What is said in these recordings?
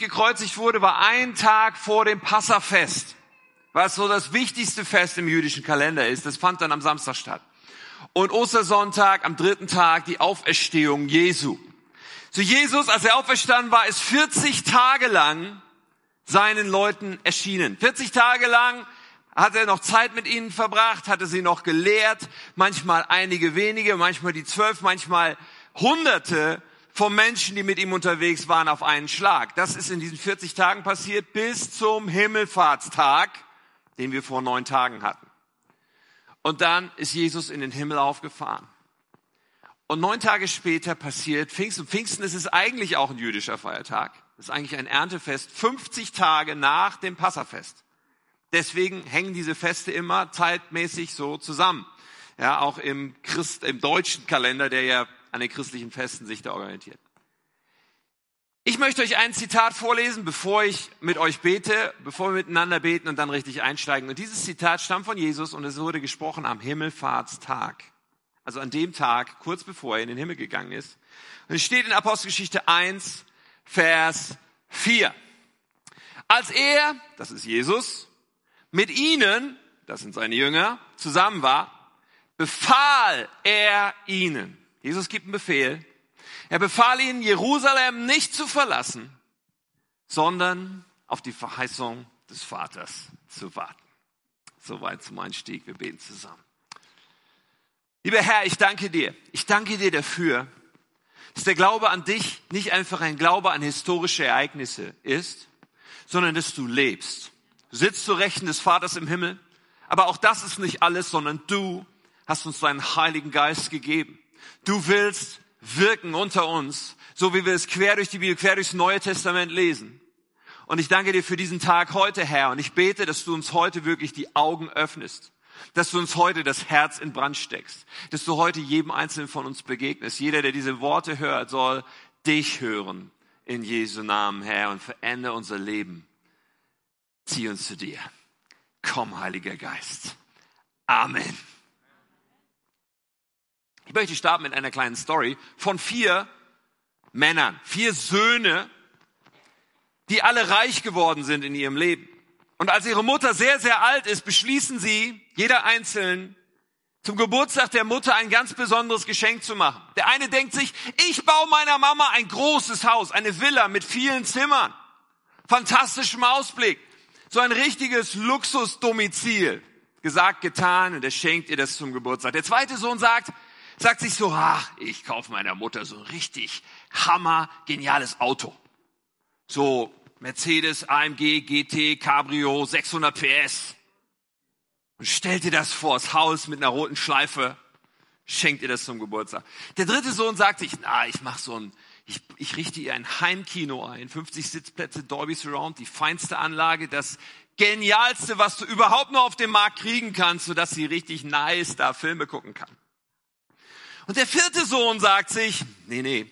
gekreuzigt wurde, war ein Tag vor dem Passafest, was so das wichtigste Fest im jüdischen Kalender ist. Das fand dann am Samstag statt. Und Ostersonntag, am dritten Tag, die Auferstehung Jesu. So Jesus, als er auferstanden war, ist 40 Tage lang seinen Leuten erschienen. 40 Tage lang hat er noch Zeit mit ihnen verbracht, hatte sie noch gelehrt, manchmal einige wenige, manchmal die zwölf, manchmal hunderte von Menschen, die mit ihm unterwegs waren, auf einen Schlag. Das ist in diesen 40 Tagen passiert bis zum Himmelfahrtstag, den wir vor neun Tagen hatten. Und dann ist Jesus in den Himmel aufgefahren. Und neun Tage später passiert Pfingsten. Pfingsten ist es eigentlich auch ein jüdischer Feiertag. Das ist eigentlich ein Erntefest, 50 Tage nach dem Passafest. Deswegen hängen diese Feste immer zeitmäßig so zusammen. Ja, auch im Christ, im deutschen Kalender, der ja an den christlichen Festen sich da orientiert. Ich möchte euch ein Zitat vorlesen, bevor ich mit euch bete, bevor wir miteinander beten und dann richtig einsteigen. Und dieses Zitat stammt von Jesus und es wurde gesprochen am Himmelfahrtstag. Also an dem Tag, kurz bevor er in den Himmel gegangen ist. Und es steht in Apostelgeschichte 1, Vers 4. Als er, das ist Jesus, mit ihnen, das sind seine Jünger, zusammen war, befahl er ihnen. Jesus gibt einen Befehl. Er befahl ihnen, Jerusalem nicht zu verlassen, sondern auf die Verheißung des Vaters zu warten. Soweit zum Einstieg. Wir beten zusammen. Lieber Herr, ich danke dir. Ich danke dir dafür, dass der Glaube an dich nicht einfach ein Glaube an historische Ereignisse ist, sondern dass du lebst sitzt zu Rechten des Vaters im Himmel. Aber auch das ist nicht alles, sondern du hast uns deinen Heiligen Geist gegeben. Du willst wirken unter uns, so wie wir es quer durch die Bibel, quer durchs Neue Testament lesen. Und ich danke dir für diesen Tag heute, Herr. Und ich bete, dass du uns heute wirklich die Augen öffnest. Dass du uns heute das Herz in Brand steckst. Dass du heute jedem Einzelnen von uns begegnest. Jeder, der diese Worte hört, soll dich hören. In Jesu Namen, Herr. Und verändere unser Leben zieh uns zu dir. Komm, Heiliger Geist. Amen. Ich möchte starten mit einer kleinen Story von vier Männern, vier Söhne, die alle reich geworden sind in ihrem Leben. Und als ihre Mutter sehr, sehr alt ist, beschließen sie, jeder einzeln, zum Geburtstag der Mutter ein ganz besonderes Geschenk zu machen. Der eine denkt sich, ich baue meiner Mama ein großes Haus, eine Villa mit vielen Zimmern, fantastischem Ausblick so ein richtiges Luxusdomizil. Gesagt, getan und er schenkt ihr das zum Geburtstag. Der zweite Sohn sagt, sagt sich so, ach, ich kaufe meiner Mutter so ein richtig hammer, geniales Auto. So Mercedes, AMG, GT, Cabrio, 600 PS. Und stellt ihr das vors Haus mit einer roten Schleife, schenkt ihr das zum Geburtstag. Der dritte Sohn sagt sich, na, ich mach so ein ich, ich richte ihr ein Heimkino ein, 50 Sitzplätze, Dolby Surround, die feinste Anlage, das genialste, was du überhaupt nur auf dem Markt kriegen kannst, sodass sie richtig nice da Filme gucken kann. Und der vierte Sohn sagt sich, nee, nee,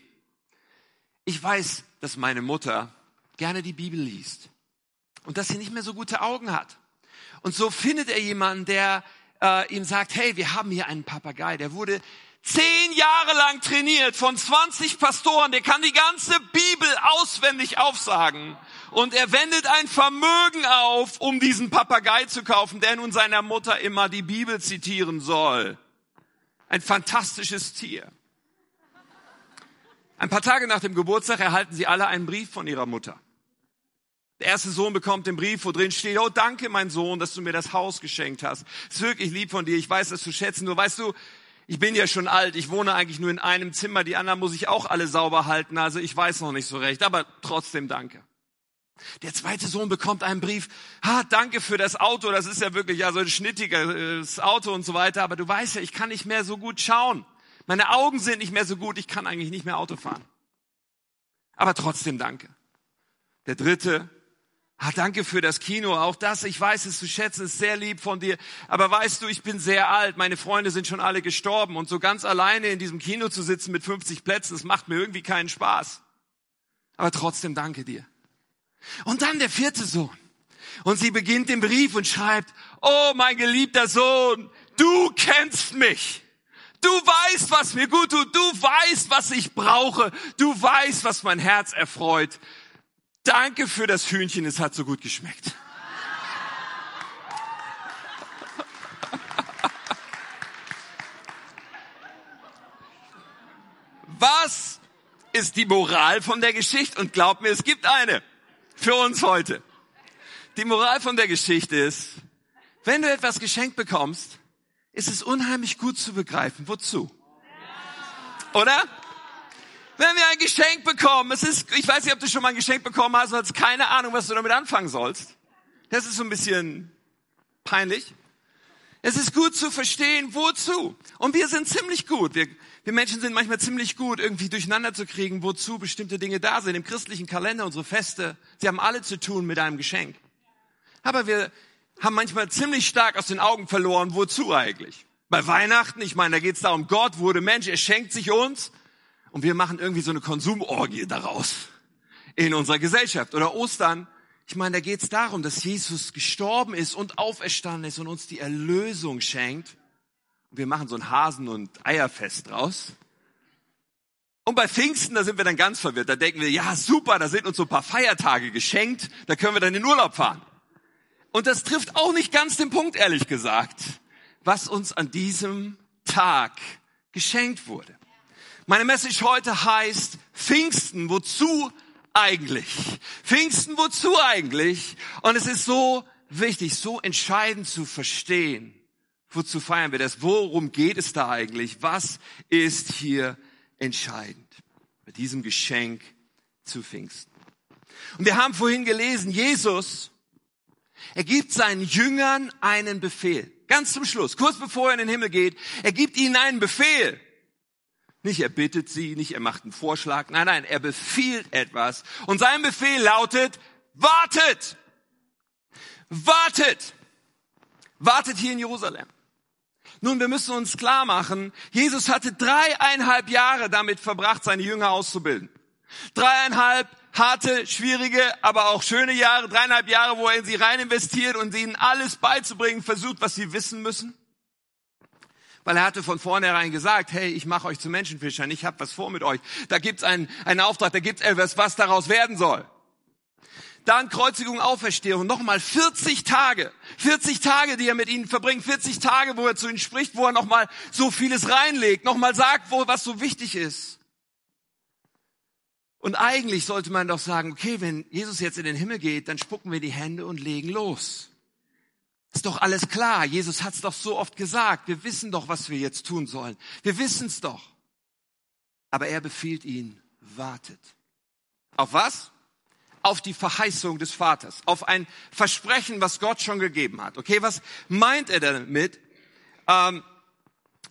ich weiß, dass meine Mutter gerne die Bibel liest und dass sie nicht mehr so gute Augen hat. Und so findet er jemanden, der äh, ihm sagt, hey, wir haben hier einen Papagei, der wurde zehn Jahre lang trainiert von 20 Pastoren, der kann die ganze Bibel auswendig aufsagen. Und er wendet ein Vermögen auf, um diesen Papagei zu kaufen, der nun seiner Mutter immer die Bibel zitieren soll. Ein fantastisches Tier. Ein paar Tage nach dem Geburtstag erhalten sie alle einen Brief von ihrer Mutter. Der erste Sohn bekommt den Brief, wo drin steht, oh danke mein Sohn, dass du mir das Haus geschenkt hast. ist wirklich lieb von dir, ich weiß das zu schätzen. Nur weißt du, ich bin ja schon alt, ich wohne eigentlich nur in einem Zimmer, die anderen muss ich auch alle sauber halten, also ich weiß noch nicht so recht, aber trotzdem danke. Der zweite Sohn bekommt einen Brief, ha, danke für das Auto, das ist ja wirklich ja so ein schnittiges Auto und so weiter, aber du weißt ja, ich kann nicht mehr so gut schauen. Meine Augen sind nicht mehr so gut, ich kann eigentlich nicht mehr Auto fahren. Aber trotzdem danke. Der dritte Ah, danke für das Kino, auch das, ich weiß es zu schätzen, ist sehr lieb von dir. Aber weißt du, ich bin sehr alt, meine Freunde sind schon alle gestorben und so ganz alleine in diesem Kino zu sitzen mit 50 Plätzen, das macht mir irgendwie keinen Spaß. Aber trotzdem danke dir. Und dann der vierte Sohn. Und sie beginnt den Brief und schreibt, oh mein geliebter Sohn, du kennst mich. Du weißt, was mir gut tut. Du weißt, was ich brauche. Du weißt, was mein Herz erfreut. Danke für das Hühnchen, es hat so gut geschmeckt. Was ist die Moral von der Geschichte? Und glaub mir, es gibt eine für uns heute. Die Moral von der Geschichte ist, wenn du etwas geschenkt bekommst, ist es unheimlich gut zu begreifen, wozu. Oder? Wenn wir ein Geschenk bekommen, es ist, ich weiß nicht, ob du schon mal ein Geschenk bekommen hast, und hast keine Ahnung, was du damit anfangen sollst. Das ist so ein bisschen peinlich. Es ist gut zu verstehen, wozu. Und wir sind ziemlich gut. Wir, wir Menschen sind manchmal ziemlich gut, irgendwie durcheinander zu kriegen, wozu bestimmte Dinge da sind. Im christlichen Kalender, unsere Feste, sie haben alle zu tun mit einem Geschenk. Aber wir haben manchmal ziemlich stark aus den Augen verloren, wozu eigentlich. Bei Weihnachten, ich meine, da geht es darum, Gott wurde Mensch, er schenkt sich uns und wir machen irgendwie so eine Konsumorgie daraus in unserer Gesellschaft. Oder Ostern, ich meine, da geht es darum, dass Jesus gestorben ist und auferstanden ist und uns die Erlösung schenkt. Und wir machen so ein Hasen- und Eierfest draus. Und bei Pfingsten, da sind wir dann ganz verwirrt. Da denken wir, ja super, da sind uns so ein paar Feiertage geschenkt, da können wir dann in Urlaub fahren. Und das trifft auch nicht ganz den Punkt, ehrlich gesagt, was uns an diesem Tag geschenkt wurde. Meine Message heute heißt Pfingsten, wozu eigentlich? Pfingsten, wozu eigentlich? Und es ist so wichtig, so entscheidend zu verstehen, wozu feiern wir das? Worum geht es da eigentlich? Was ist hier entscheidend bei diesem Geschenk zu Pfingsten? Und wir haben vorhin gelesen, Jesus, er gibt seinen Jüngern einen Befehl. Ganz zum Schluss, kurz bevor er in den Himmel geht, er gibt ihnen einen Befehl. Nicht er bittet sie, nicht er macht einen Vorschlag. Nein, nein, er befiehlt etwas. Und sein Befehl lautet, wartet! Wartet! Wartet hier in Jerusalem. Nun, wir müssen uns klar machen, Jesus hatte dreieinhalb Jahre damit verbracht, seine Jünger auszubilden. Dreieinhalb harte, schwierige, aber auch schöne Jahre, dreieinhalb Jahre, wo er in sie rein investiert und ihnen alles beizubringen versucht, was sie wissen müssen weil er hatte von vornherein gesagt, hey, ich mache euch zu Menschenfischern, ich habe was vor mit euch. Da gibt's einen, einen Auftrag, da gibt's etwas, was daraus werden soll. Dann Kreuzigung, Auferstehung, nochmal 40 Tage. 40 Tage, die er mit ihnen verbringt. 40 Tage, wo er zu ihnen spricht, wo er nochmal so vieles reinlegt, nochmal sagt, wo, was so wichtig ist. Und eigentlich sollte man doch sagen, okay, wenn Jesus jetzt in den Himmel geht, dann spucken wir die Hände und legen los. Ist doch alles klar. Jesus hat es doch so oft gesagt. Wir wissen doch, was wir jetzt tun sollen. Wir wissen es doch. Aber er befiehlt ihnen, wartet. Auf was? Auf die Verheißung des Vaters. Auf ein Versprechen, was Gott schon gegeben hat. Okay, was meint er damit? Ähm,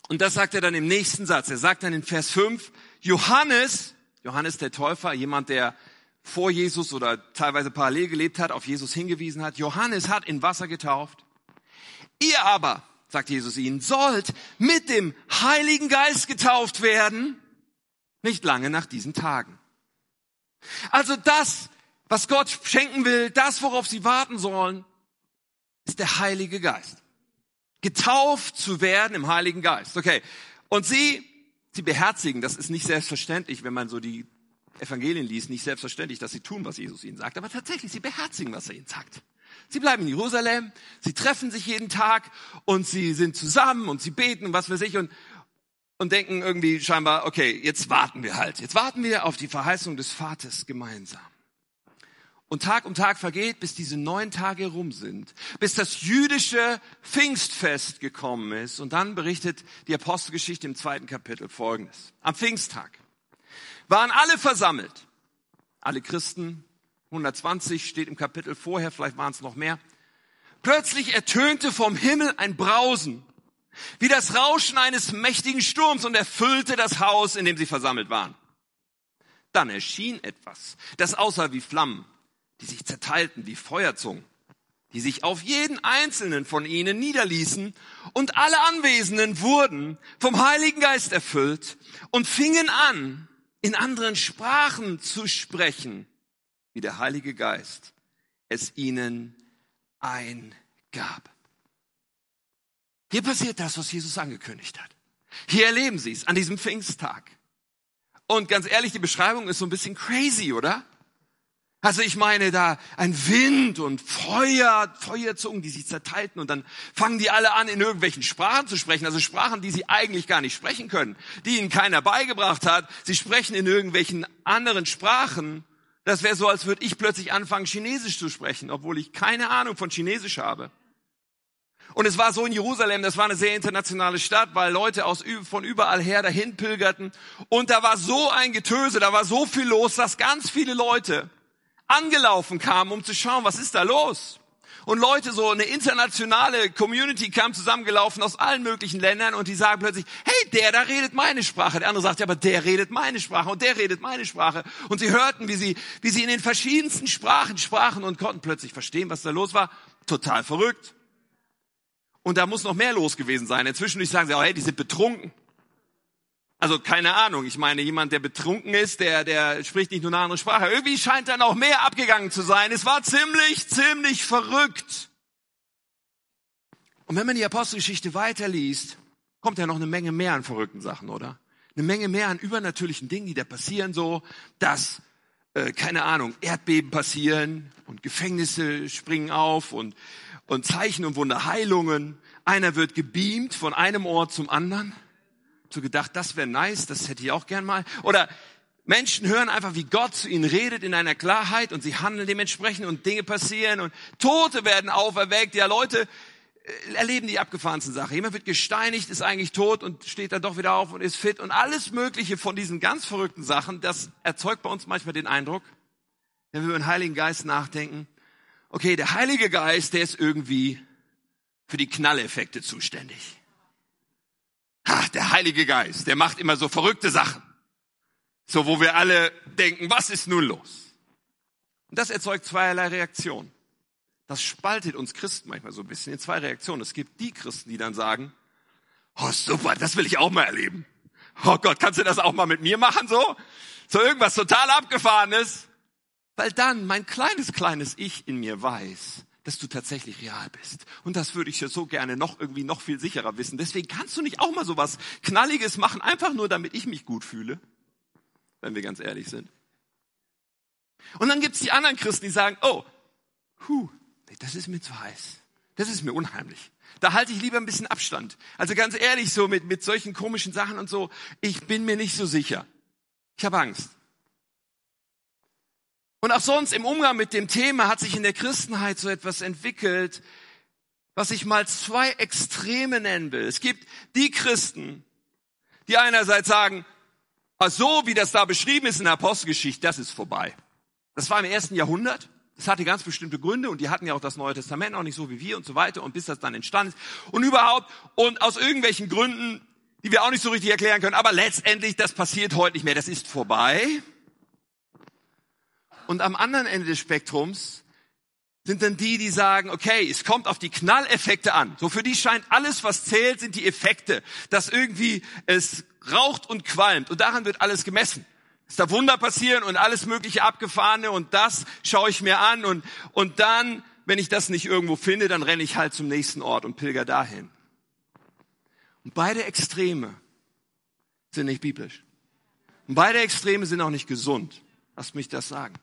und das sagt er dann im nächsten Satz. Er sagt dann in Vers 5, Johannes, Johannes der Täufer, jemand, der vor Jesus oder teilweise parallel gelebt hat, auf Jesus hingewiesen hat. Johannes hat in Wasser getauft. Ihr aber, sagt Jesus ihnen, sollt mit dem Heiligen Geist getauft werden, nicht lange nach diesen Tagen. Also das, was Gott schenken will, das, worauf sie warten sollen, ist der Heilige Geist. Getauft zu werden im Heiligen Geist. Okay. Und sie, sie beherzigen, das ist nicht selbstverständlich, wenn man so die Evangelien liest, nicht selbstverständlich, dass sie tun, was Jesus ihnen sagt, aber tatsächlich, sie beherzigen, was er ihnen sagt. Sie bleiben in Jerusalem, sie treffen sich jeden Tag und sie sind zusammen und sie beten und was weiß ich und, und denken irgendwie scheinbar, okay, jetzt warten wir halt. Jetzt warten wir auf die Verheißung des Vaters gemeinsam. Und Tag um Tag vergeht, bis diese neun Tage rum sind, bis das jüdische Pfingstfest gekommen ist. Und dann berichtet die Apostelgeschichte im zweiten Kapitel Folgendes. Am Pfingsttag waren alle versammelt, alle Christen, 120 steht im Kapitel vorher, vielleicht waren es noch mehr. Plötzlich ertönte vom Himmel ein Brausen, wie das Rauschen eines mächtigen Sturms und erfüllte das Haus, in dem sie versammelt waren. Dann erschien etwas, das aussah wie Flammen, die sich zerteilten wie Feuerzungen, die sich auf jeden einzelnen von ihnen niederließen, und alle Anwesenden wurden vom Heiligen Geist erfüllt und fingen an, in anderen Sprachen zu sprechen wie der Heilige Geist es ihnen eingab. Hier passiert das, was Jesus angekündigt hat. Hier erleben sie es an diesem Pfingsttag. Und ganz ehrlich, die Beschreibung ist so ein bisschen crazy, oder? Also ich meine da ein Wind und Feuer, Feuerzungen, die sich zerteilten und dann fangen die alle an, in irgendwelchen Sprachen zu sprechen, also Sprachen, die sie eigentlich gar nicht sprechen können, die ihnen keiner beigebracht hat. Sie sprechen in irgendwelchen anderen Sprachen. Das wäre so, als würde ich plötzlich anfangen, Chinesisch zu sprechen, obwohl ich keine Ahnung von Chinesisch habe. Und es war so in Jerusalem, das war eine sehr internationale Stadt, weil Leute aus, von überall her dahin pilgerten. Und da war so ein Getöse, da war so viel los, dass ganz viele Leute angelaufen kamen, um zu schauen, was ist da los? Und Leute, so eine internationale Community kam zusammengelaufen aus allen möglichen Ländern und die sagen plötzlich, hey, der da redet meine Sprache. Der andere sagt, ja, aber der redet meine Sprache und der redet meine Sprache. Und sie hörten, wie sie, wie sie in den verschiedensten Sprachen sprachen und konnten plötzlich verstehen, was da los war. Total verrückt. Und da muss noch mehr los gewesen sein. Inzwischen sagen sie, oh, hey, die sind betrunken. Also keine Ahnung. Ich meine, jemand, der betrunken ist, der, der spricht nicht nur eine andere Sprache. Irgendwie scheint da noch mehr abgegangen zu sein. Es war ziemlich, ziemlich verrückt. Und wenn man die Apostelgeschichte weiterliest, kommt ja noch eine Menge mehr an verrückten Sachen, oder? Eine Menge mehr an übernatürlichen Dingen, die da passieren, so, dass, äh, keine Ahnung, Erdbeben passieren und Gefängnisse springen auf und, und Zeichen und Wunderheilungen. Einer wird gebeamt von einem Ort zum anderen so gedacht, das wäre nice, das hätte ich auch gern mal. Oder Menschen hören einfach, wie Gott zu ihnen redet in einer Klarheit und sie handeln dementsprechend und Dinge passieren und Tote werden auferweckt. Ja, Leute äh, erleben die abgefahrensten Sachen. Jemand wird gesteinigt, ist eigentlich tot und steht dann doch wieder auf und ist fit und alles Mögliche von diesen ganz verrückten Sachen, das erzeugt bei uns manchmal den Eindruck, wenn wir über den Heiligen Geist nachdenken, okay, der Heilige Geist, der ist irgendwie für die Knalleffekte zuständig. Ha, der Heilige Geist, der macht immer so verrückte Sachen. So, wo wir alle denken, was ist nun los? Und das erzeugt zweierlei Reaktionen. Das spaltet uns Christen manchmal so ein bisschen in zwei Reaktionen. Es gibt die Christen, die dann sagen, oh super, das will ich auch mal erleben. Oh Gott, kannst du das auch mal mit mir machen so? So irgendwas total abgefahrenes. Weil dann mein kleines, kleines Ich in mir weiß, dass du tatsächlich real bist. Und das würde ich ja so gerne noch irgendwie noch viel sicherer wissen. Deswegen kannst du nicht auch mal so was Knalliges machen, einfach nur damit ich mich gut fühle, wenn wir ganz ehrlich sind. Und dann gibt's die anderen Christen, die sagen, oh, hu, das ist mir zu heiß. Das ist mir unheimlich. Da halte ich lieber ein bisschen Abstand. Also ganz ehrlich, so mit, mit solchen komischen Sachen und so, ich bin mir nicht so sicher. Ich habe Angst. Und auch sonst im Umgang mit dem Thema hat sich in der Christenheit so etwas entwickelt, was ich mal zwei Extreme nennen will. Es gibt die Christen, die einerseits sagen, ah, so wie das da beschrieben ist in der Apostelgeschichte, das ist vorbei. Das war im ersten Jahrhundert. Das hatte ganz bestimmte Gründe und die hatten ja auch das Neue Testament auch nicht so wie wir und so weiter und bis das dann entstanden ist und überhaupt und aus irgendwelchen Gründen, die wir auch nicht so richtig erklären können, aber letztendlich, das passiert heute nicht mehr, das ist vorbei. Und am anderen Ende des Spektrums sind dann die, die sagen, okay, es kommt auf die Knalleffekte an. So für die scheint alles, was zählt, sind die Effekte, dass irgendwie es raucht und qualmt und daran wird alles gemessen. Dass da Wunder passieren und alles mögliche abgefahrene und das schaue ich mir an und, und dann, wenn ich das nicht irgendwo finde, dann renne ich halt zum nächsten Ort und pilger dahin. Und beide Extreme sind nicht biblisch. Und beide Extreme sind auch nicht gesund. Lass mich das sagen.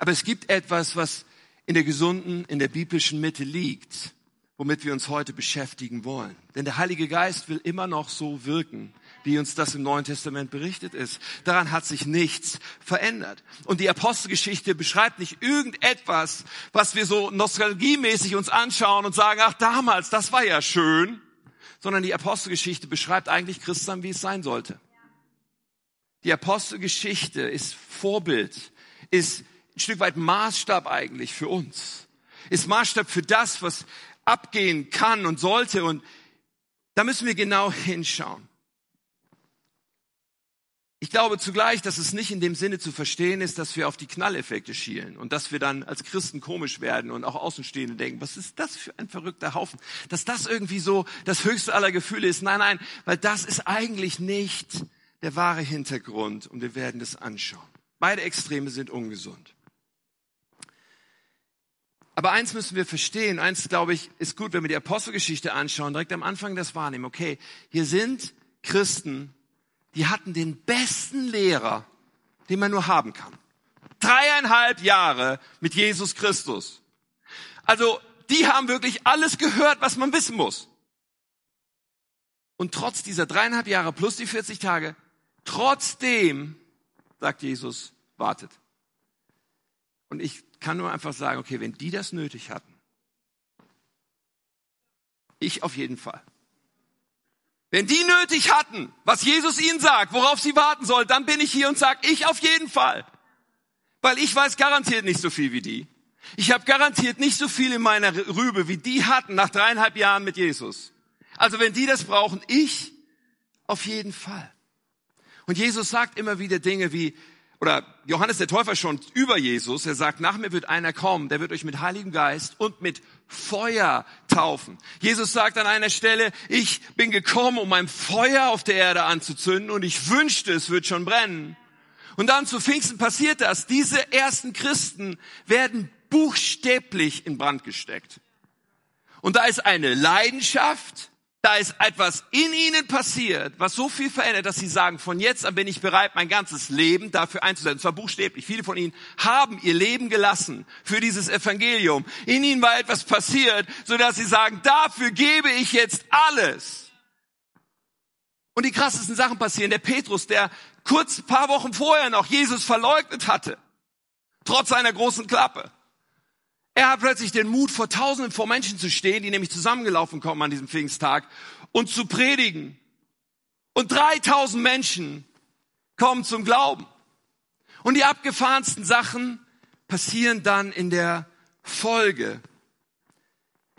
Aber es gibt etwas, was in der gesunden, in der biblischen Mitte liegt, womit wir uns heute beschäftigen wollen. Denn der Heilige Geist will immer noch so wirken, wie uns das im Neuen Testament berichtet ist. Daran hat sich nichts verändert. Und die Apostelgeschichte beschreibt nicht irgendetwas, was wir so nostalgiemäßig uns anschauen und sagen, ach damals, das war ja schön, sondern die Apostelgeschichte beschreibt eigentlich Christsein, wie es sein sollte. Die Apostelgeschichte ist Vorbild, ist ein Stück weit Maßstab eigentlich für uns. Ist Maßstab für das, was abgehen kann und sollte. Und da müssen wir genau hinschauen. Ich glaube zugleich, dass es nicht in dem Sinne zu verstehen ist, dass wir auf die Knalleffekte schielen und dass wir dann als Christen komisch werden und auch Außenstehende denken, was ist das für ein verrückter Haufen? Dass das irgendwie so das höchste aller Gefühle ist. Nein, nein, weil das ist eigentlich nicht der wahre Hintergrund und wir werden das anschauen. Beide Extreme sind ungesund. Aber eins müssen wir verstehen, eins glaube ich, ist gut, wenn wir die Apostelgeschichte anschauen, direkt am Anfang das wahrnehmen. Okay, hier sind Christen, die hatten den besten Lehrer, den man nur haben kann. Dreieinhalb Jahre mit Jesus Christus. Also, die haben wirklich alles gehört, was man wissen muss. Und trotz dieser dreieinhalb Jahre plus die 40 Tage, trotzdem, sagt Jesus, wartet. Und ich kann nur einfach sagen, okay, wenn die das nötig hatten, ich auf jeden Fall. Wenn die nötig hatten, was Jesus ihnen sagt, worauf sie warten sollen, dann bin ich hier und sage, ich auf jeden Fall. Weil ich weiß garantiert nicht so viel wie die. Ich habe garantiert nicht so viel in meiner Rübe, wie die hatten nach dreieinhalb Jahren mit Jesus. Also wenn die das brauchen, ich auf jeden Fall. Und Jesus sagt immer wieder Dinge wie, oder Johannes der Täufer schon über Jesus, er sagt, nach mir wird einer kommen, der wird euch mit Heiligem Geist und mit Feuer taufen. Jesus sagt an einer Stelle, ich bin gekommen, um ein Feuer auf der Erde anzuzünden und ich wünschte, es wird schon brennen. Und dann zu Pfingsten passiert das. Diese ersten Christen werden buchstäblich in Brand gesteckt. Und da ist eine Leidenschaft, da ist etwas in ihnen passiert, was so viel verändert, dass sie sagen, von jetzt an bin ich bereit, mein ganzes Leben dafür einzusetzen. Und zwar buchstäblich. Viele von ihnen haben ihr Leben gelassen für dieses Evangelium. In ihnen war etwas passiert, sodass sie sagen, dafür gebe ich jetzt alles. Und die krassesten Sachen passieren. Der Petrus, der kurz paar Wochen vorher noch Jesus verleugnet hatte, trotz seiner großen Klappe. Er hat plötzlich den Mut, vor Tausenden vor Menschen zu stehen, die nämlich zusammengelaufen kommen an diesem Pfingsttag und zu predigen. Und 3000 Menschen kommen zum Glauben. Und die abgefahrensten Sachen passieren dann in der Folge.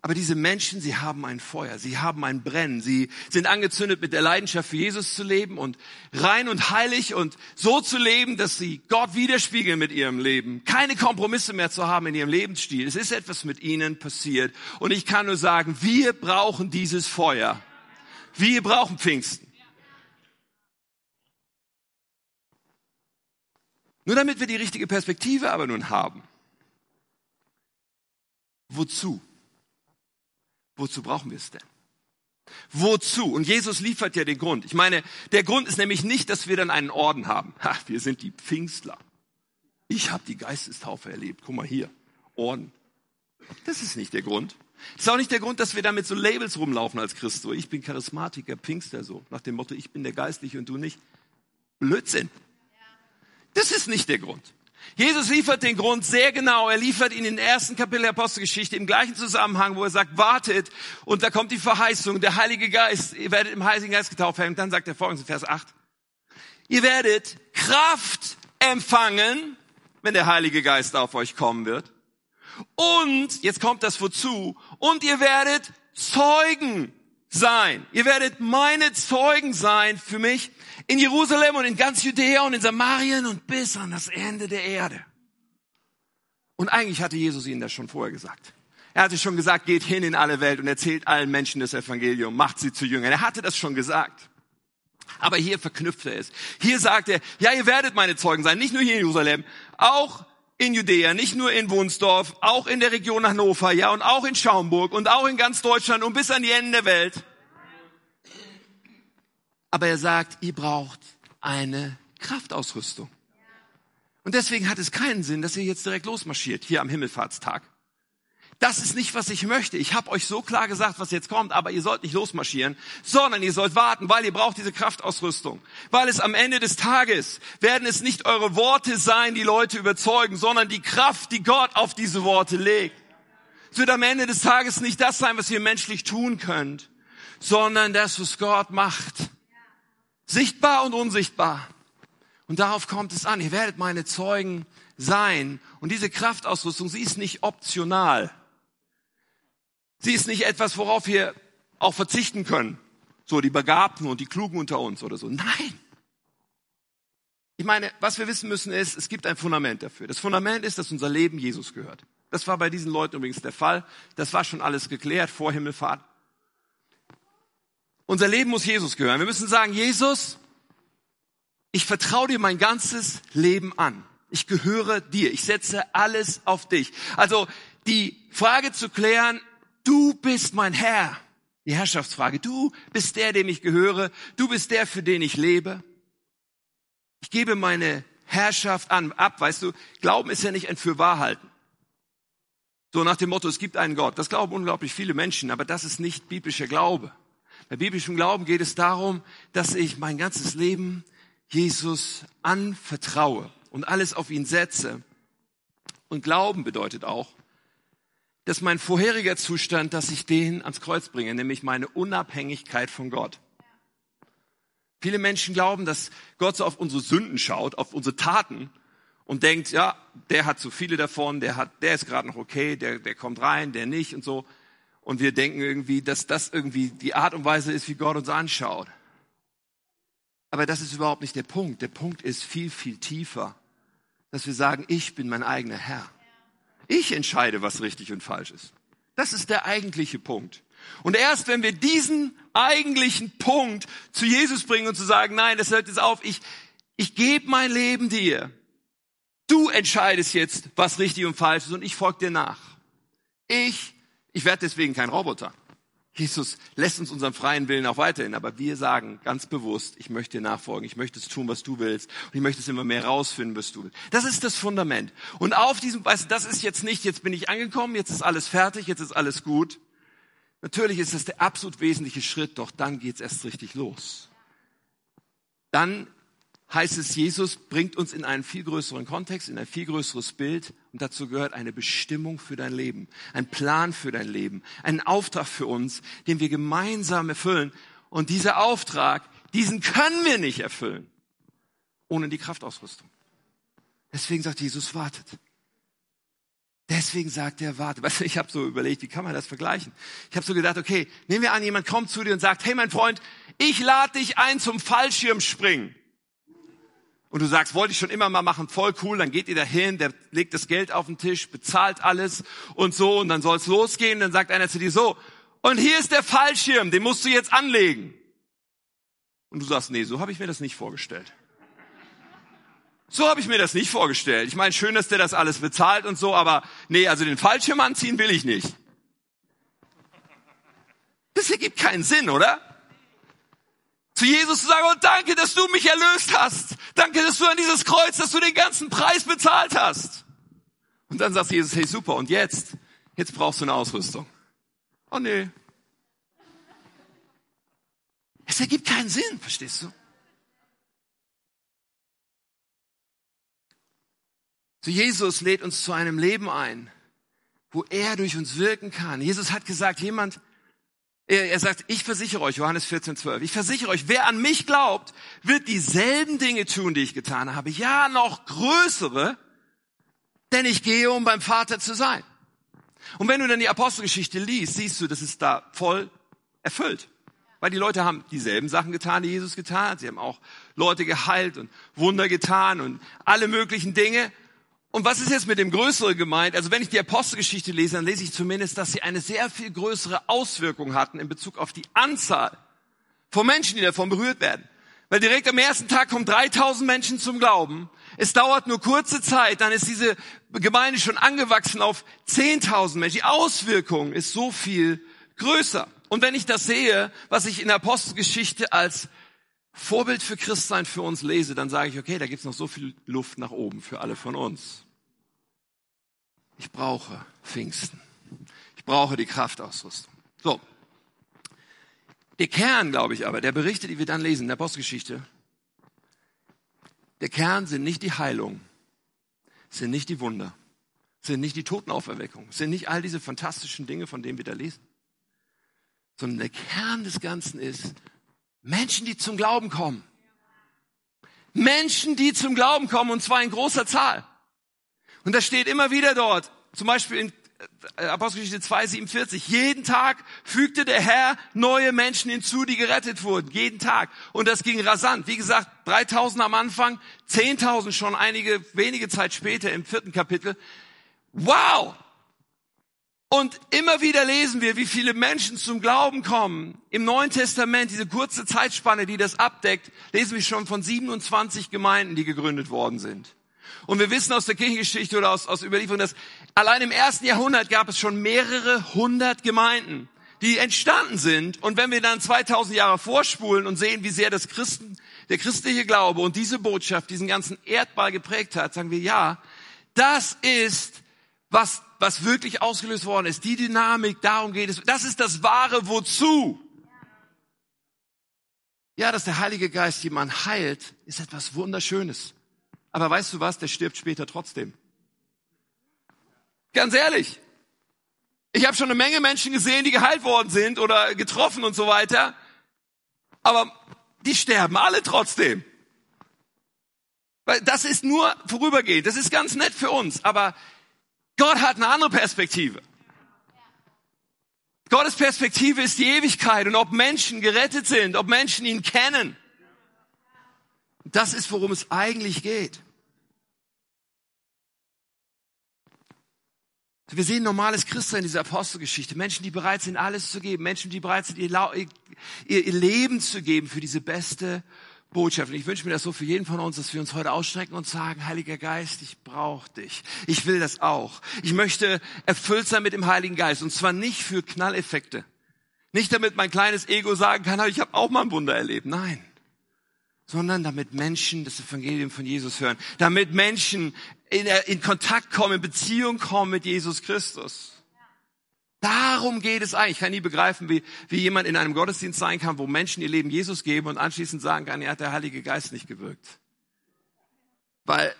Aber diese Menschen, sie haben ein Feuer, sie haben ein Brennen, sie sind angezündet mit der Leidenschaft für Jesus zu leben und rein und heilig und so zu leben, dass sie Gott widerspiegeln mit ihrem Leben, keine Kompromisse mehr zu haben in ihrem Lebensstil. Es ist etwas mit ihnen passiert und ich kann nur sagen, wir brauchen dieses Feuer. Wir brauchen Pfingsten. Nur damit wir die richtige Perspektive aber nun haben. Wozu? Wozu brauchen wir es denn? Wozu? Und Jesus liefert ja den Grund. Ich meine, der Grund ist nämlich nicht, dass wir dann einen Orden haben. Ha, wir sind die Pfingstler. Ich habe die Geistestaufe erlebt. Guck mal hier, Orden. Das ist nicht der Grund. Das ist auch nicht der Grund, dass wir da mit so Labels rumlaufen als Christo. Ich bin Charismatiker, Pfingster so. Nach dem Motto, ich bin der Geistliche und du nicht. Blödsinn. Das ist nicht der Grund. Jesus liefert den Grund sehr genau. Er liefert ihn in den ersten Kapitel der Apostelgeschichte im gleichen Zusammenhang, wo er sagt, wartet. Und da kommt die Verheißung, der Heilige Geist, ihr werdet im Heiligen Geist getauft werden. Und dann sagt er folgendes in Vers 8. Ihr werdet Kraft empfangen, wenn der Heilige Geist auf euch kommen wird. Und, jetzt kommt das wozu, und ihr werdet Zeugen sein. Ihr werdet meine Zeugen sein für mich in Jerusalem und in ganz Judäa und in Samarien und bis an das Ende der Erde. Und eigentlich hatte Jesus ihnen das schon vorher gesagt. Er hatte schon gesagt, geht hin in alle Welt und erzählt allen Menschen das Evangelium, macht sie zu Jüngern. Er hatte das schon gesagt. Aber hier verknüpft er es. Hier sagt er, ja, ihr werdet meine Zeugen sein, nicht nur hier in Jerusalem, auch in Judäa, nicht nur in Wunsdorf, auch in der Region Hannover, ja, und auch in Schaumburg und auch in ganz Deutschland und bis an die Enden der Welt. Aber er sagt, ihr braucht eine Kraftausrüstung. Und deswegen hat es keinen Sinn, dass ihr jetzt direkt losmarschiert, hier am Himmelfahrtstag. Das ist nicht, was ich möchte. Ich habe euch so klar gesagt, was jetzt kommt, aber ihr sollt nicht losmarschieren, sondern ihr sollt warten, weil ihr braucht diese Kraftausrüstung. Weil es am Ende des Tages werden es nicht eure Worte sein, die Leute überzeugen, sondern die Kraft, die Gott auf diese Worte legt. Es wird am Ende des Tages nicht das sein, was ihr menschlich tun könnt, sondern das, was Gott macht. Sichtbar und unsichtbar. Und darauf kommt es an. Ihr werdet meine Zeugen sein. Und diese Kraftausrüstung, sie ist nicht optional. Sie ist nicht etwas, worauf wir auch verzichten können. So die Begabten und die Klugen unter uns oder so. Nein. Ich meine, was wir wissen müssen ist, es gibt ein Fundament dafür. Das Fundament ist, dass unser Leben Jesus gehört. Das war bei diesen Leuten übrigens der Fall. Das war schon alles geklärt vor Himmelfahrt. Unser Leben muss Jesus gehören. Wir müssen sagen, Jesus, ich vertraue dir mein ganzes Leben an. Ich gehöre dir. Ich setze alles auf dich. Also die Frage zu klären, du bist mein Herr. Die Herrschaftsfrage. Du bist der, dem ich gehöre. Du bist der, für den ich lebe. Ich gebe meine Herrschaft an, ab. Weißt du, Glauben ist ja nicht ein Fürwahrhalten. So nach dem Motto, es gibt einen Gott. Das glauben unglaublich viele Menschen, aber das ist nicht biblischer Glaube. Bei biblischem Glauben geht es darum, dass ich mein ganzes Leben Jesus anvertraue und alles auf ihn setze. Und Glauben bedeutet auch, dass mein vorheriger Zustand, dass ich den ans Kreuz bringe, nämlich meine Unabhängigkeit von Gott. Viele Menschen glauben, dass Gott so auf unsere Sünden schaut, auf unsere Taten und denkt, ja, der hat zu viele davon, der hat, der ist gerade noch okay, der, der kommt rein, der nicht und so. Und wir denken irgendwie, dass das irgendwie die Art und Weise ist, wie Gott uns anschaut. Aber das ist überhaupt nicht der Punkt. Der Punkt ist viel, viel tiefer, dass wir sagen, ich bin mein eigener Herr. Ich entscheide, was richtig und falsch ist. Das ist der eigentliche Punkt. Und erst wenn wir diesen eigentlichen Punkt zu Jesus bringen und zu sagen, nein, das hört jetzt auf, ich, ich gebe mein Leben dir. Du entscheidest jetzt, was richtig und falsch ist und ich folge dir nach. Ich, ich werde deswegen kein Roboter. Jesus lässt uns unseren freien Willen auch weiterhin, aber wir sagen ganz bewusst, ich möchte dir nachfolgen, ich möchte es tun, was du willst und ich möchte es immer mehr rausfinden, was du willst. Das ist das Fundament. Und auf diesem, weißt du, das ist jetzt nicht, jetzt bin ich angekommen, jetzt ist alles fertig, jetzt ist alles gut, Natürlich ist das der absolut wesentliche Schritt, doch dann geht's erst richtig los. Dann heißt es, Jesus bringt uns in einen viel größeren Kontext, in ein viel größeres Bild und dazu gehört eine Bestimmung für dein Leben, ein Plan für dein Leben, ein Auftrag für uns, den wir gemeinsam erfüllen. Und dieser Auftrag, diesen können wir nicht erfüllen ohne die Kraftausrüstung. Deswegen sagt Jesus, wartet. Deswegen sagt er, warte, weißt du, ich habe so überlegt, wie kann man das vergleichen? Ich habe so gedacht, okay, nehmen wir an, jemand kommt zu dir und sagt, hey mein Freund, ich lade dich ein zum Fallschirmspringen. Und du sagst, wollte ich schon immer mal machen, voll cool, dann geht ihr dahin, der legt das Geld auf den Tisch, bezahlt alles und so, und dann soll es losgehen, dann sagt einer zu dir so, und hier ist der Fallschirm, den musst du jetzt anlegen. Und du sagst, nee, so habe ich mir das nicht vorgestellt. So habe ich mir das nicht vorgestellt. Ich meine, schön, dass der das alles bezahlt und so, aber nee, also den Fallschirm anziehen will ich nicht. Das ergibt keinen Sinn, oder? Zu Jesus zu sagen, oh danke, dass du mich erlöst hast. Danke, dass du an dieses Kreuz, dass du den ganzen Preis bezahlt hast. Und dann sagt Jesus, hey super, und jetzt? Jetzt brauchst du eine Ausrüstung. Oh nee. Es ergibt keinen Sinn, verstehst du? So Jesus lädt uns zu einem Leben ein, wo er durch uns wirken kann. Jesus hat gesagt, jemand, er, sagt, ich versichere euch, Johannes 14, 12, ich versichere euch, wer an mich glaubt, wird dieselben Dinge tun, die ich getan habe. Ja, noch größere, denn ich gehe, um beim Vater zu sein. Und wenn du dann die Apostelgeschichte liest, siehst du, das ist da voll erfüllt. Weil die Leute haben dieselben Sachen getan, die Jesus getan hat. Sie haben auch Leute geheilt und Wunder getan und alle möglichen Dinge. Und was ist jetzt mit dem Größeren gemeint? Also wenn ich die Apostelgeschichte lese, dann lese ich zumindest, dass sie eine sehr viel größere Auswirkung hatten in Bezug auf die Anzahl von Menschen, die davon berührt werden. Weil direkt am ersten Tag kommen 3000 Menschen zum Glauben. Es dauert nur kurze Zeit, dann ist diese Gemeinde schon angewachsen auf 10.000 Menschen. Die Auswirkung ist so viel größer. Und wenn ich das sehe, was ich in der Apostelgeschichte als Vorbild für Christsein für uns lese, dann sage ich, okay, da gibt's noch so viel Luft nach oben für alle von uns. Ich brauche Pfingsten. Ich brauche die Kraftausrüstung. So. Der Kern, glaube ich aber, der Berichte, die wir dann lesen in der Postgeschichte, der Kern sind nicht die Heilung, sind nicht die Wunder, sind nicht die Totenauferweckung, sind nicht all diese fantastischen Dinge, von denen wir da lesen, sondern der Kern des Ganzen ist, Menschen, die zum Glauben kommen. Menschen, die zum Glauben kommen, und zwar in großer Zahl. Und das steht immer wieder dort, zum Beispiel in äh, Apostelgeschichte 2, 47. Jeden Tag fügte der Herr neue Menschen hinzu, die gerettet wurden. Jeden Tag. Und das ging rasant. Wie gesagt, 3000 am Anfang, 10.000 schon einige wenige Zeit später im vierten Kapitel. Wow! Und immer wieder lesen wir, wie viele Menschen zum Glauben kommen. Im Neuen Testament, diese kurze Zeitspanne, die das abdeckt, lesen wir schon von 27 Gemeinden, die gegründet worden sind. Und wir wissen aus der Kirchengeschichte oder aus, aus Überlieferung, dass allein im ersten Jahrhundert gab es schon mehrere hundert Gemeinden, die entstanden sind. Und wenn wir dann 2000 Jahre vorspulen und sehen, wie sehr das Christen, der christliche Glaube und diese Botschaft diesen ganzen Erdball geprägt hat, sagen wir ja, das ist, was, was wirklich ausgelöst worden ist. Die Dynamik, darum geht es. Das ist das wahre Wozu. Ja, dass der Heilige Geist jemand heilt, ist etwas Wunderschönes. Aber weißt du was? Der stirbt später trotzdem. Ganz ehrlich. Ich habe schon eine Menge Menschen gesehen, die geheilt worden sind oder getroffen und so weiter. Aber die sterben alle trotzdem. Weil das ist nur vorübergehend. Das ist ganz nett für uns. Aber Gott hat eine andere Perspektive. Gottes Perspektive ist die Ewigkeit und ob Menschen gerettet sind, ob Menschen ihn kennen. Das ist, worum es eigentlich geht. Wir sehen normales Christen in dieser Apostelgeschichte. Menschen, die bereit sind, alles zu geben. Menschen, die bereit sind, ihr, ihr Leben zu geben für diese beste Botschaft. Und ich wünsche mir das so für jeden von uns, dass wir uns heute ausstrecken und sagen, Heiliger Geist, ich brauche dich. Ich will das auch. Ich möchte erfüllt sein mit dem Heiligen Geist. Und zwar nicht für Knalleffekte. Nicht damit mein kleines Ego sagen kann, ich habe auch mal ein Wunder erlebt. Nein sondern damit Menschen das Evangelium von Jesus hören, damit Menschen in, in Kontakt kommen, in Beziehung kommen mit Jesus Christus. Darum geht es eigentlich. Ich kann nie begreifen, wie, wie jemand in einem Gottesdienst sein kann, wo Menschen ihr Leben Jesus geben und anschließend sagen kann, er hat der Heilige Geist nicht gewirkt. Weil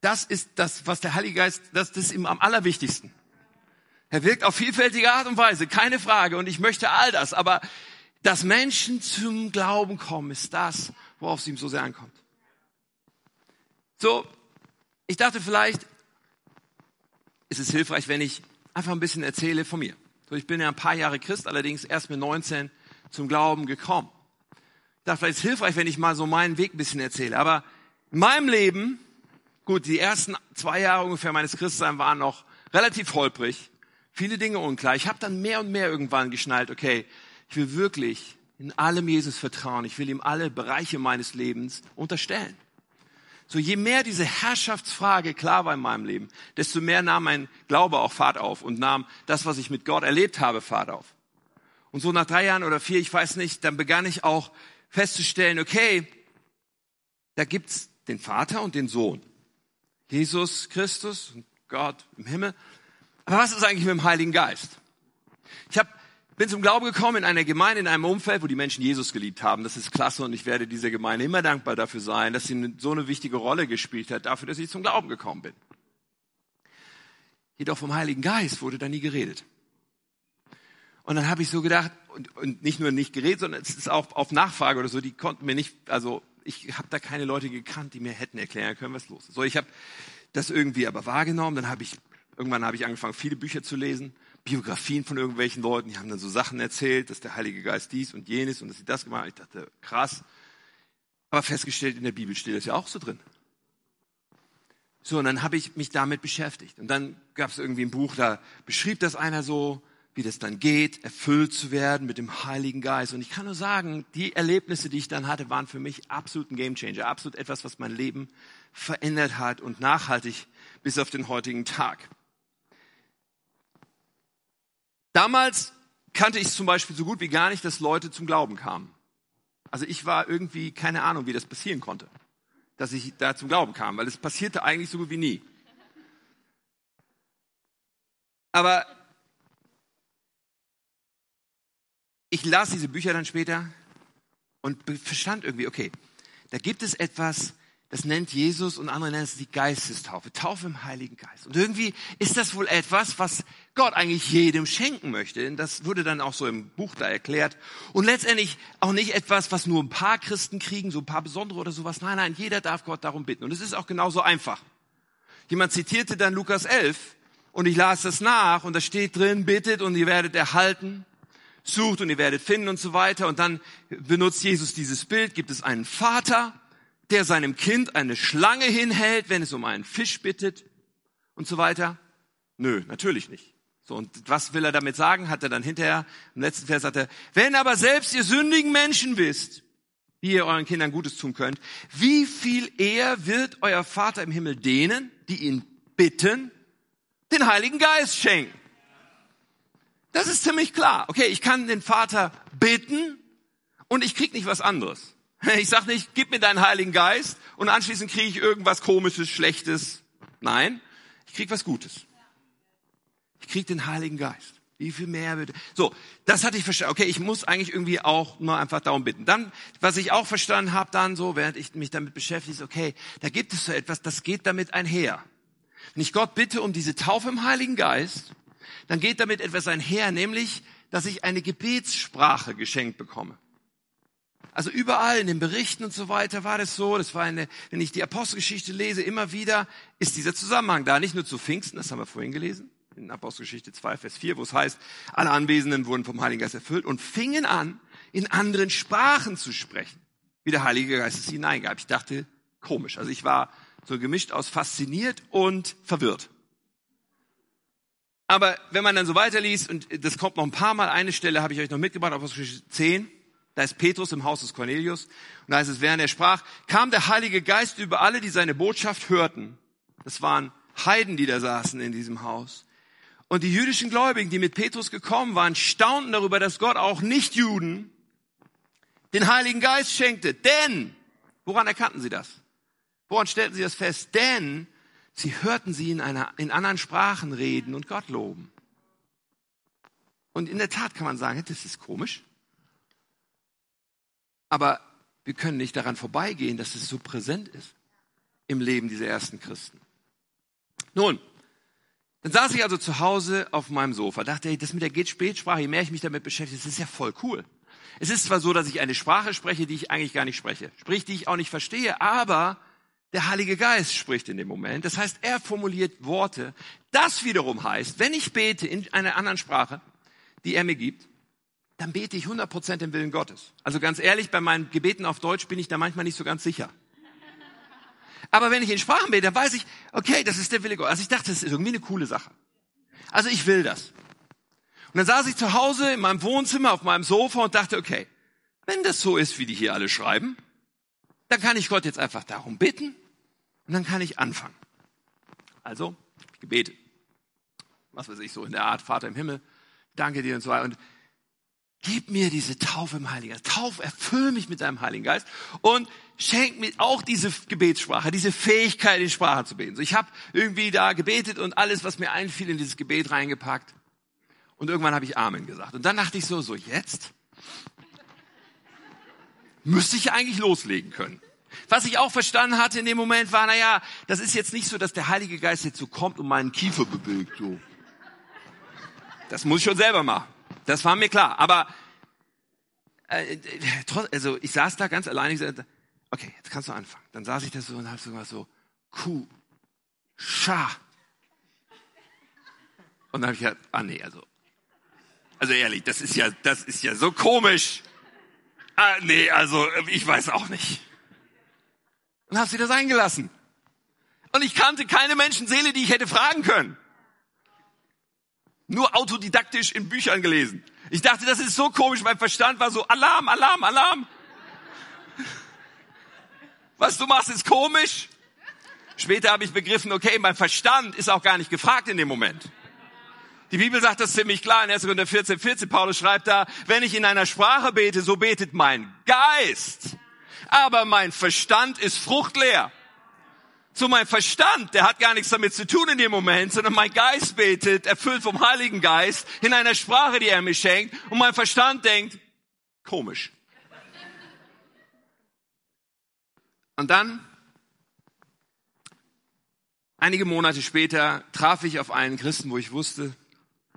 das ist das, was der Heilige Geist, das, das ist ihm am allerwichtigsten. Er wirkt auf vielfältige Art und Weise, keine Frage. Und ich möchte all das. Aber dass Menschen zum Glauben kommen, ist das, worauf es ihm so sehr ankommt. So, ich dachte vielleicht, ist es hilfreich, wenn ich einfach ein bisschen erzähle von mir. So, ich bin ja ein paar Jahre Christ, allerdings erst mit 19 zum Glauben gekommen. Ich dachte, vielleicht ist es hilfreich, wenn ich mal so meinen Weg ein bisschen erzähle. Aber in meinem Leben, gut, die ersten zwei Jahre ungefähr meines Christseins waren noch relativ holprig, viele Dinge unklar. Ich habe dann mehr und mehr irgendwann geschnallt, okay, ich will wirklich in allem Jesus vertrauen. Ich will ihm alle Bereiche meines Lebens unterstellen. So je mehr diese Herrschaftsfrage klar war in meinem Leben, desto mehr nahm mein Glaube auch Fahrt auf und nahm das, was ich mit Gott erlebt habe, Fahrt auf. Und so nach drei Jahren oder vier, ich weiß nicht, dann begann ich auch festzustellen, okay, da gibt's den Vater und den Sohn. Jesus Christus und Gott im Himmel. Aber was ist eigentlich mit dem Heiligen Geist? Ich habe bin zum Glauben gekommen in einer Gemeinde, in einem Umfeld, wo die Menschen Jesus geliebt haben. Das ist klasse und ich werde dieser Gemeinde immer dankbar dafür sein, dass sie so eine wichtige Rolle gespielt hat, dafür, dass ich zum Glauben gekommen bin. Jedoch vom Heiligen Geist wurde da nie geredet. Und dann habe ich so gedacht, und, und nicht nur nicht geredet, sondern es ist auch auf Nachfrage oder so, die konnten mir nicht, also ich habe da keine Leute gekannt, die mir hätten erklären können, was los ist. So, ich habe das irgendwie aber wahrgenommen, dann habe ich, irgendwann habe ich angefangen, viele Bücher zu lesen Biografien von irgendwelchen Leuten, die haben dann so Sachen erzählt, dass der Heilige Geist dies und jenes und dass sie das gemacht haben. Ich dachte, krass. Aber festgestellt, in der Bibel steht das ja auch so drin. So, und dann habe ich mich damit beschäftigt. Und dann gab es irgendwie ein Buch, da beschrieb das einer so, wie das dann geht, erfüllt zu werden mit dem Heiligen Geist. Und ich kann nur sagen, die Erlebnisse, die ich dann hatte, waren für mich absolut ein Gamechanger, absolut etwas, was mein Leben verändert hat und nachhaltig bis auf den heutigen Tag. Damals kannte ich zum Beispiel so gut wie gar nicht, dass Leute zum Glauben kamen. Also ich war irgendwie keine Ahnung, wie das passieren konnte, dass ich da zum Glauben kam, weil es passierte eigentlich so gut wie nie. Aber ich las diese Bücher dann später und verstand irgendwie, okay, da gibt es etwas, das nennt Jesus und andere nennen es die Geistestaufe, Taufe im Heiligen Geist. Und irgendwie ist das wohl etwas, was Gott eigentlich jedem schenken möchte. Das wurde dann auch so im Buch da erklärt. Und letztendlich auch nicht etwas, was nur ein paar Christen kriegen, so ein paar besondere oder sowas. Nein, nein, jeder darf Gott darum bitten. Und es ist auch genauso einfach. Jemand zitierte dann Lukas 11 und ich las das nach und da steht drin, bittet und ihr werdet erhalten, sucht und ihr werdet finden und so weiter. Und dann benutzt Jesus dieses Bild, gibt es einen Vater, der seinem Kind eine Schlange hinhält, wenn es um einen Fisch bittet und so weiter? Nö, natürlich nicht. So, und was will er damit sagen? Hat er dann hinterher, im letzten Vers sagt er, wenn aber selbst ihr sündigen Menschen wisst, wie ihr euren Kindern Gutes tun könnt, wie viel eher wird euer Vater im Himmel denen, die ihn bitten, den Heiligen Geist schenken? Das ist ziemlich klar. Okay, ich kann den Vater bitten und ich krieg nicht was anderes. Ich sag nicht, gib mir deinen Heiligen Geist und anschließend kriege ich irgendwas Komisches, Schlechtes. Nein, ich krieg was Gutes. Ich krieg den Heiligen Geist. Wie viel mehr bitte? So, das hatte ich verstanden. Okay, ich muss eigentlich irgendwie auch nur einfach darum bitten. Dann, was ich auch verstanden habe, dann so, während ich mich damit beschäftige, ist, okay, da gibt es so etwas, das geht damit einher. Wenn ich Gott bitte um diese Taufe im Heiligen Geist, dann geht damit etwas einher, nämlich, dass ich eine Gebetssprache geschenkt bekomme. Also überall in den Berichten und so weiter war das so. Das war eine, wenn ich die Apostelgeschichte lese, immer wieder ist dieser Zusammenhang da. Nicht nur zu Pfingsten, das haben wir vorhin gelesen, in Apostelgeschichte 2, Vers 4, wo es heißt, alle Anwesenden wurden vom Heiligen Geist erfüllt und fingen an, in anderen Sprachen zu sprechen, wie der Heilige Geist es hineingab. Ich dachte, komisch. Also ich war so gemischt aus fasziniert und verwirrt. Aber wenn man dann so weiterliest, und das kommt noch ein paar Mal, eine Stelle habe ich euch noch mitgebracht, Apostelgeschichte 10, da ist Petrus im Haus des Cornelius, und da heißt es, während er sprach, kam der Heilige Geist über alle, die seine Botschaft hörten. Das waren Heiden, die da saßen in diesem Haus. Und die jüdischen Gläubigen, die mit Petrus gekommen waren, staunten darüber, dass Gott auch Nicht-Juden den Heiligen Geist schenkte. Denn, woran erkannten sie das? Woran stellten sie das fest? Denn sie hörten sie in, einer, in anderen Sprachen reden und Gott loben. Und in der Tat kann man sagen, das ist komisch. Aber wir können nicht daran vorbeigehen, dass es so präsent ist im Leben dieser ersten Christen. Nun, dann saß ich also zu Hause auf meinem Sofa, dachte, hey, das mit der Geht-Spätsprache, je mehr ich mich damit beschäftige, das ist ja voll cool. Es ist zwar so, dass ich eine Sprache spreche, die ich eigentlich gar nicht spreche, sprich, die ich auch nicht verstehe, aber der Heilige Geist spricht in dem Moment. Das heißt, er formuliert Worte. Das wiederum heißt, wenn ich bete in einer anderen Sprache, die er mir gibt, dann bete ich 100% den Willen Gottes. Also ganz ehrlich, bei meinen Gebeten auf Deutsch bin ich da manchmal nicht so ganz sicher. Aber wenn ich in Sprachen bete, dann weiß ich, okay, das ist der Wille Gottes. Also ich dachte, das ist irgendwie eine coole Sache. Also ich will das. Und dann saß ich zu Hause in meinem Wohnzimmer auf meinem Sofa und dachte, okay, wenn das so ist, wie die hier alle schreiben, dann kann ich Gott jetzt einfach darum bitten und dann kann ich anfangen. Also, gebete. Was weiß ich, so in der Art, Vater im Himmel, danke dir und so weiter. Gib mir diese Taufe im Heiligen Geist. Tauf, erfüll mich mit deinem Heiligen Geist und schenk mir auch diese Gebetssprache, diese Fähigkeit, in Sprache zu beten. So, ich habe irgendwie da gebetet und alles, was mir einfiel, in dieses Gebet reingepackt. Und irgendwann habe ich Amen gesagt. Und dann dachte ich so, so jetzt müsste ich eigentlich loslegen können. Was ich auch verstanden hatte in dem Moment war, naja, das ist jetzt nicht so, dass der Heilige Geist jetzt so kommt und meinen Kiefer bewegt. So. Das muss ich schon selber machen. Das war mir klar. Aber äh, also ich saß da ganz alleine. Ich sagte, okay, jetzt kannst du anfangen. Dann saß ich da so und habe sogar so Kuh, Scha. Und dann habe ich gedacht, ah nee, also also ehrlich, das ist ja das ist ja so komisch. Ah, nee, also ich weiß auch nicht. Und habe sie das eingelassen. Und ich kannte keine Menschenseele, die ich hätte fragen können nur autodidaktisch in Büchern gelesen. Ich dachte, das ist so komisch, mein Verstand war so Alarm, Alarm, Alarm. Was du machst, ist komisch. Später habe ich begriffen, okay, mein Verstand ist auch gar nicht gefragt in dem Moment. Die Bibel sagt das ziemlich klar in 1. Korinther 14, 14. Paulus schreibt da, wenn ich in einer Sprache bete, so betet mein Geist. Aber mein Verstand ist fruchtleer. So mein Verstand, der hat gar nichts damit zu tun in dem Moment, sondern mein Geist betet, erfüllt vom Heiligen Geist, in einer Sprache, die er mir schenkt, und mein Verstand denkt, komisch. Und dann, einige Monate später, traf ich auf einen Christen, wo ich wusste,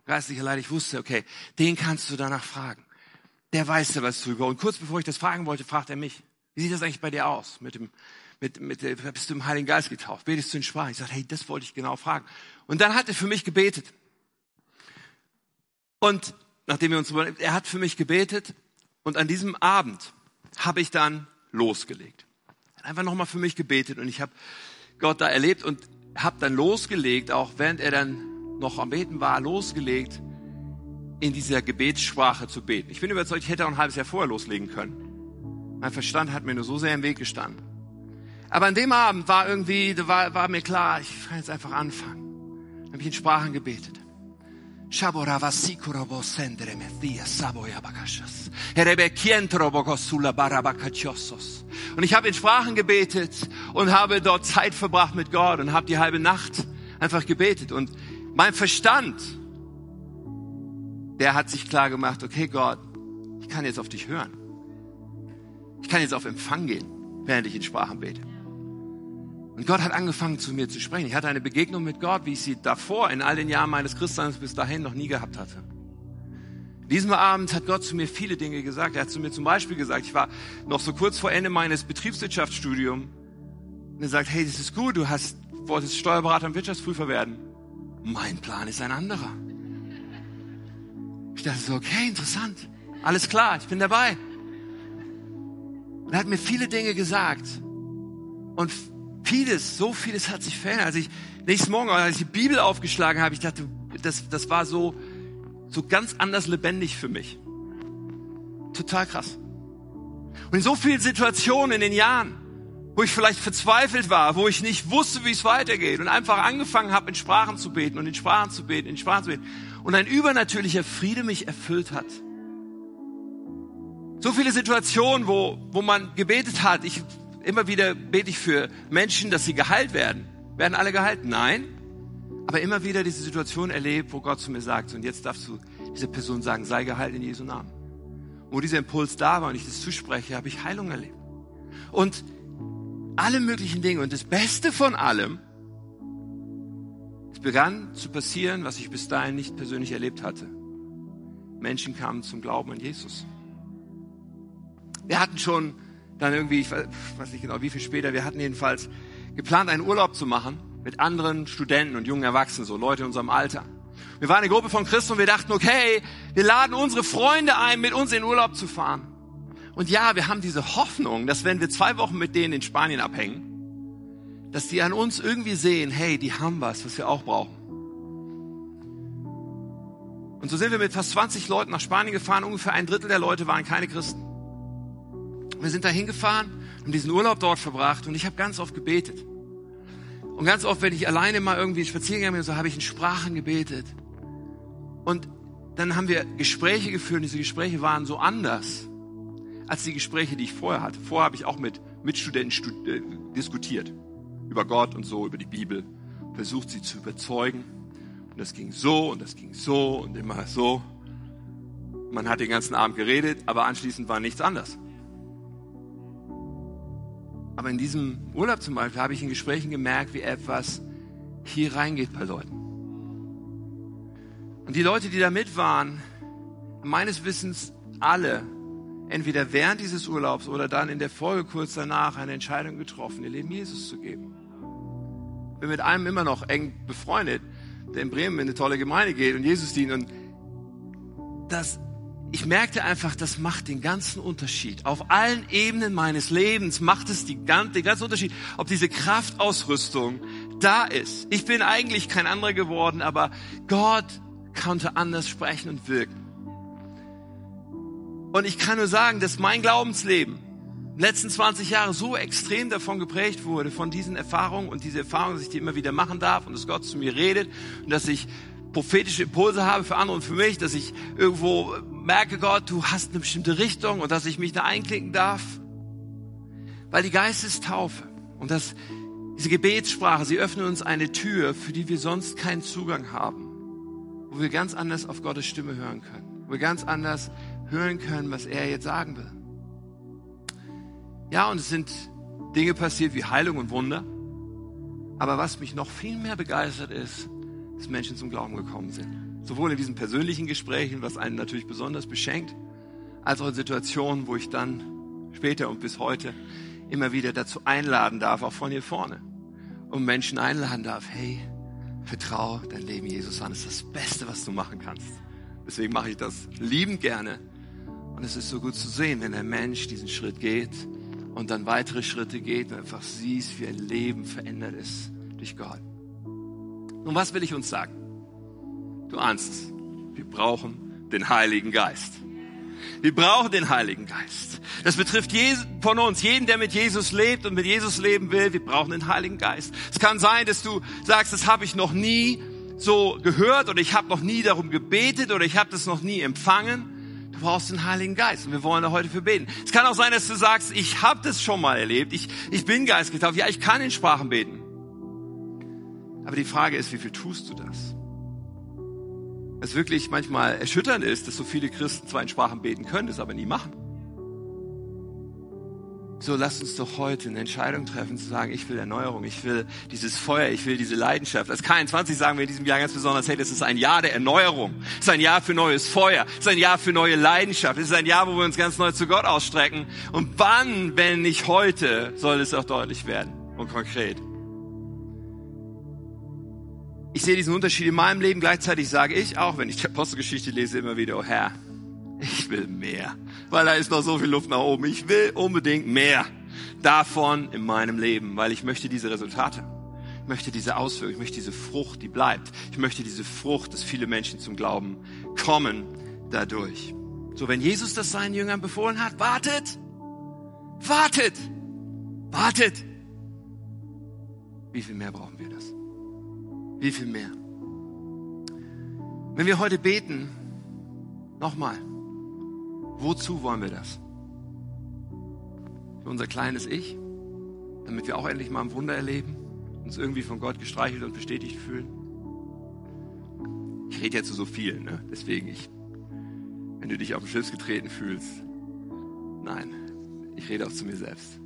geistlicher Leid, ich wusste, okay, den kannst du danach fragen. Der weiß ja was drüber. Und kurz bevor ich das fragen wollte, fragt er mich, wie sieht das eigentlich bei dir aus mit dem mit, mit, bist du im Heiligen Geist getauft? Betest du in Sprachen? Ich sagte, hey, das wollte ich genau fragen. Und dann hat er für mich gebetet. Und nachdem wir uns, er hat für mich gebetet und an diesem Abend habe ich dann losgelegt. Hat einfach nochmal für mich gebetet und ich habe Gott da erlebt und habe dann losgelegt, auch während er dann noch am Beten war, losgelegt, in dieser Gebetssprache zu beten. Ich bin überzeugt, ich hätte auch ein halbes Jahr vorher loslegen können. Mein Verstand hat mir nur so sehr im Weg gestanden. Aber an dem Abend war irgendwie, war, war mir klar, ich kann jetzt einfach anfangen. Dann habe ich in Sprachen gebetet. Und ich habe in Sprachen gebetet und habe dort Zeit verbracht mit Gott und habe die halbe Nacht einfach gebetet. Und mein Verstand, der hat sich klar gemacht, okay Gott, ich kann jetzt auf dich hören. Ich kann jetzt auf Empfang gehen, während ich in Sprachen bete. Und Gott hat angefangen zu mir zu sprechen. Ich hatte eine Begegnung mit Gott, wie ich sie davor in all den Jahren meines Christseins bis dahin noch nie gehabt hatte. Diesem Abend hat Gott zu mir viele Dinge gesagt. Er hat zu mir zum Beispiel gesagt, ich war noch so kurz vor Ende meines Betriebswirtschaftsstudiums und er sagt, hey, das ist gut, du hast, wolltest Steuerberater und Wirtschaftsprüfer werden. Mein Plan ist ein anderer. Ich dachte so, okay, interessant. Alles klar, ich bin dabei. Und er hat mir viele Dinge gesagt. Und vieles, so vieles hat sich verändert. Als ich nächsten Morgen, als ich die Bibel aufgeschlagen habe, ich dachte, das, das war so, so ganz anders lebendig für mich. Total krass. Und in so vielen Situationen in den Jahren, wo ich vielleicht verzweifelt war, wo ich nicht wusste, wie es weitergeht und einfach angefangen habe, in Sprachen zu beten und in Sprachen zu beten, in Sprachen zu beten und ein übernatürlicher Friede mich erfüllt hat. So viele Situationen, wo, wo man gebetet hat, ich immer wieder bete ich für Menschen, dass sie geheilt werden. Werden alle geheilt? Nein. Aber immer wieder diese Situation erlebt, wo Gott zu mir sagt, und jetzt darfst du dieser Person sagen, sei geheilt in Jesu Namen. Wo dieser Impuls da war und ich das zuspreche, habe ich Heilung erlebt. Und alle möglichen Dinge. Und das Beste von allem, es begann zu passieren, was ich bis dahin nicht persönlich erlebt hatte. Menschen kamen zum Glauben an Jesus. Wir hatten schon dann irgendwie, ich weiß nicht genau wie viel später, wir hatten jedenfalls geplant, einen Urlaub zu machen mit anderen Studenten und jungen Erwachsenen, so Leute in unserem Alter. Wir waren eine Gruppe von Christen und wir dachten, okay, wir laden unsere Freunde ein, mit uns in Urlaub zu fahren. Und ja, wir haben diese Hoffnung, dass wenn wir zwei Wochen mit denen in Spanien abhängen, dass die an uns irgendwie sehen, hey, die haben was, was wir auch brauchen. Und so sind wir mit fast 20 Leuten nach Spanien gefahren. Ungefähr ein Drittel der Leute waren keine Christen. Wir sind da hingefahren, haben diesen Urlaub dort verbracht und ich habe ganz oft gebetet. Und ganz oft, wenn ich alleine mal irgendwie spazieren gegangen bin, so habe ich in Sprachen gebetet. Und dann haben wir Gespräche geführt und diese Gespräche waren so anders als die Gespräche, die ich vorher hatte. Vorher habe ich auch mit Mitstudenten stud äh, diskutiert. Über Gott und so, über die Bibel. Versucht sie zu überzeugen. Und das ging so und das ging so und immer so. Man hat den ganzen Abend geredet, aber anschließend war nichts anders. Aber in diesem Urlaub zum Beispiel habe ich in Gesprächen gemerkt, wie etwas hier reingeht bei Leuten. Und die Leute, die da mit waren, meines Wissens alle, entweder während dieses Urlaubs oder dann in der Folge kurz danach eine Entscheidung getroffen, ihr Leben Jesus zu geben. Bin mit einem immer noch eng befreundet, der in Bremen in eine tolle Gemeinde geht und Jesus dient. Und das ich merkte einfach, das macht den ganzen Unterschied. Auf allen Ebenen meines Lebens macht es die, den ganzen Unterschied, ob diese Kraftausrüstung da ist. Ich bin eigentlich kein anderer geworden, aber Gott konnte anders sprechen und wirken. Und ich kann nur sagen, dass mein Glaubensleben letzten 20 Jahre so extrem davon geprägt wurde, von diesen Erfahrungen und diese Erfahrungen, dass ich die immer wieder machen darf und dass Gott zu mir redet und dass ich prophetische Impulse habe für andere und für mich, dass ich irgendwo merke, Gott, du hast eine bestimmte Richtung und dass ich mich da einklicken darf. Weil die Geistestaufe und das, diese Gebetssprache, sie öffnen uns eine Tür, für die wir sonst keinen Zugang haben. Wo wir ganz anders auf Gottes Stimme hören können. Wo wir ganz anders hören können, was er jetzt sagen will. Ja, und es sind Dinge passiert wie Heilung und Wunder. Aber was mich noch viel mehr begeistert ist, dass Menschen zum Glauben gekommen sind. Sowohl in diesen persönlichen Gesprächen, was einen natürlich besonders beschenkt, als auch in Situationen, wo ich dann später und bis heute immer wieder dazu einladen darf, auch von hier vorne, und Menschen einladen darf, hey, vertraue dein Leben Jesus an, das ist das Beste, was du machen kannst. Deswegen mache ich das liebend gerne. Und es ist so gut zu sehen, wenn ein Mensch diesen Schritt geht und dann weitere Schritte geht und einfach siehst, wie ein Leben verändert ist durch Gott. Nun, was will ich uns sagen? Du ahnst es. Wir brauchen den Heiligen Geist. Wir brauchen den Heiligen Geist. Das betrifft von uns, jeden, der mit Jesus lebt und mit Jesus leben will. Wir brauchen den Heiligen Geist. Es kann sein, dass du sagst, das habe ich noch nie so gehört oder ich habe noch nie darum gebetet oder ich habe das noch nie empfangen. Du brauchst den Heiligen Geist und wir wollen da heute für beten. Es kann auch sein, dass du sagst, ich habe das schon mal erlebt, ich, ich bin geistgetauft, ja, ich kann in Sprachen beten. Aber die Frage ist, wie viel tust du das? Es wirklich manchmal erschütternd ist, dass so viele Christen zwar in Sprachen beten können, es aber nie machen. So lasst uns doch heute eine Entscheidung treffen, zu sagen, ich will Erneuerung, ich will dieses Feuer, ich will diese Leidenschaft. Als K21 sagen wir in diesem Jahr ganz besonders, hey, das ist ein Jahr der Erneuerung. Es ist ein Jahr für neues Feuer. Es ist ein Jahr für neue Leidenschaft. Es ist ein Jahr, wo wir uns ganz neu zu Gott ausstrecken. Und wann, wenn nicht heute, soll es auch deutlich werden und konkret. Ich sehe diesen Unterschied in meinem Leben. Gleichzeitig sage ich, auch wenn ich die Apostelgeschichte lese, immer wieder, oh Herr, ich will mehr, weil da ist noch so viel Luft nach oben. Ich will unbedingt mehr davon in meinem Leben, weil ich möchte diese Resultate. Ich möchte diese Auswirkungen, ich möchte diese Frucht, die bleibt. Ich möchte diese Frucht, dass viele Menschen zum Glauben kommen dadurch. So, wenn Jesus das seinen Jüngern befohlen hat, wartet, wartet, wartet. Wie viel mehr brauchen wir das? Wie viel mehr? Wenn wir heute beten, nochmal, Wozu wollen wir das? Für unser kleines Ich? Damit wir auch endlich mal ein Wunder erleben? Uns irgendwie von Gott gestreichelt und bestätigt fühlen? Ich rede jetzt zu so vielen, ne? deswegen ich, wenn du dich auf den Schlips getreten fühlst, nein, ich rede auch zu mir selbst.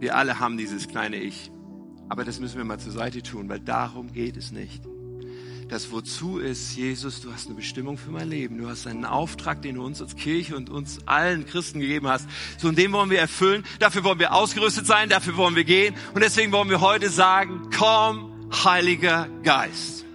Wir alle haben dieses kleine Ich, aber das müssen wir mal zur Seite tun, weil darum geht es nicht. Das Wozu ist, Jesus, du hast eine Bestimmung für mein Leben. Du hast einen Auftrag, den du uns als Kirche und uns allen Christen gegeben hast. So, und den wollen wir erfüllen. Dafür wollen wir ausgerüstet sein. Dafür wollen wir gehen. Und deswegen wollen wir heute sagen, komm, Heiliger Geist.